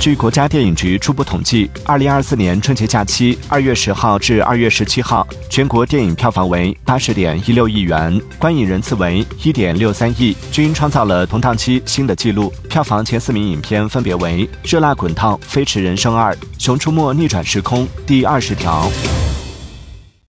据国家电影局初步统计二零二四年春节假期二月十号至二月十七号全国电影票房为八十点一六亿元观影人次为一点六三亿均创造了同档期新的纪录。票房前四名影片分别为热辣滚烫飞驰人生二熊出没逆转时空第二十条。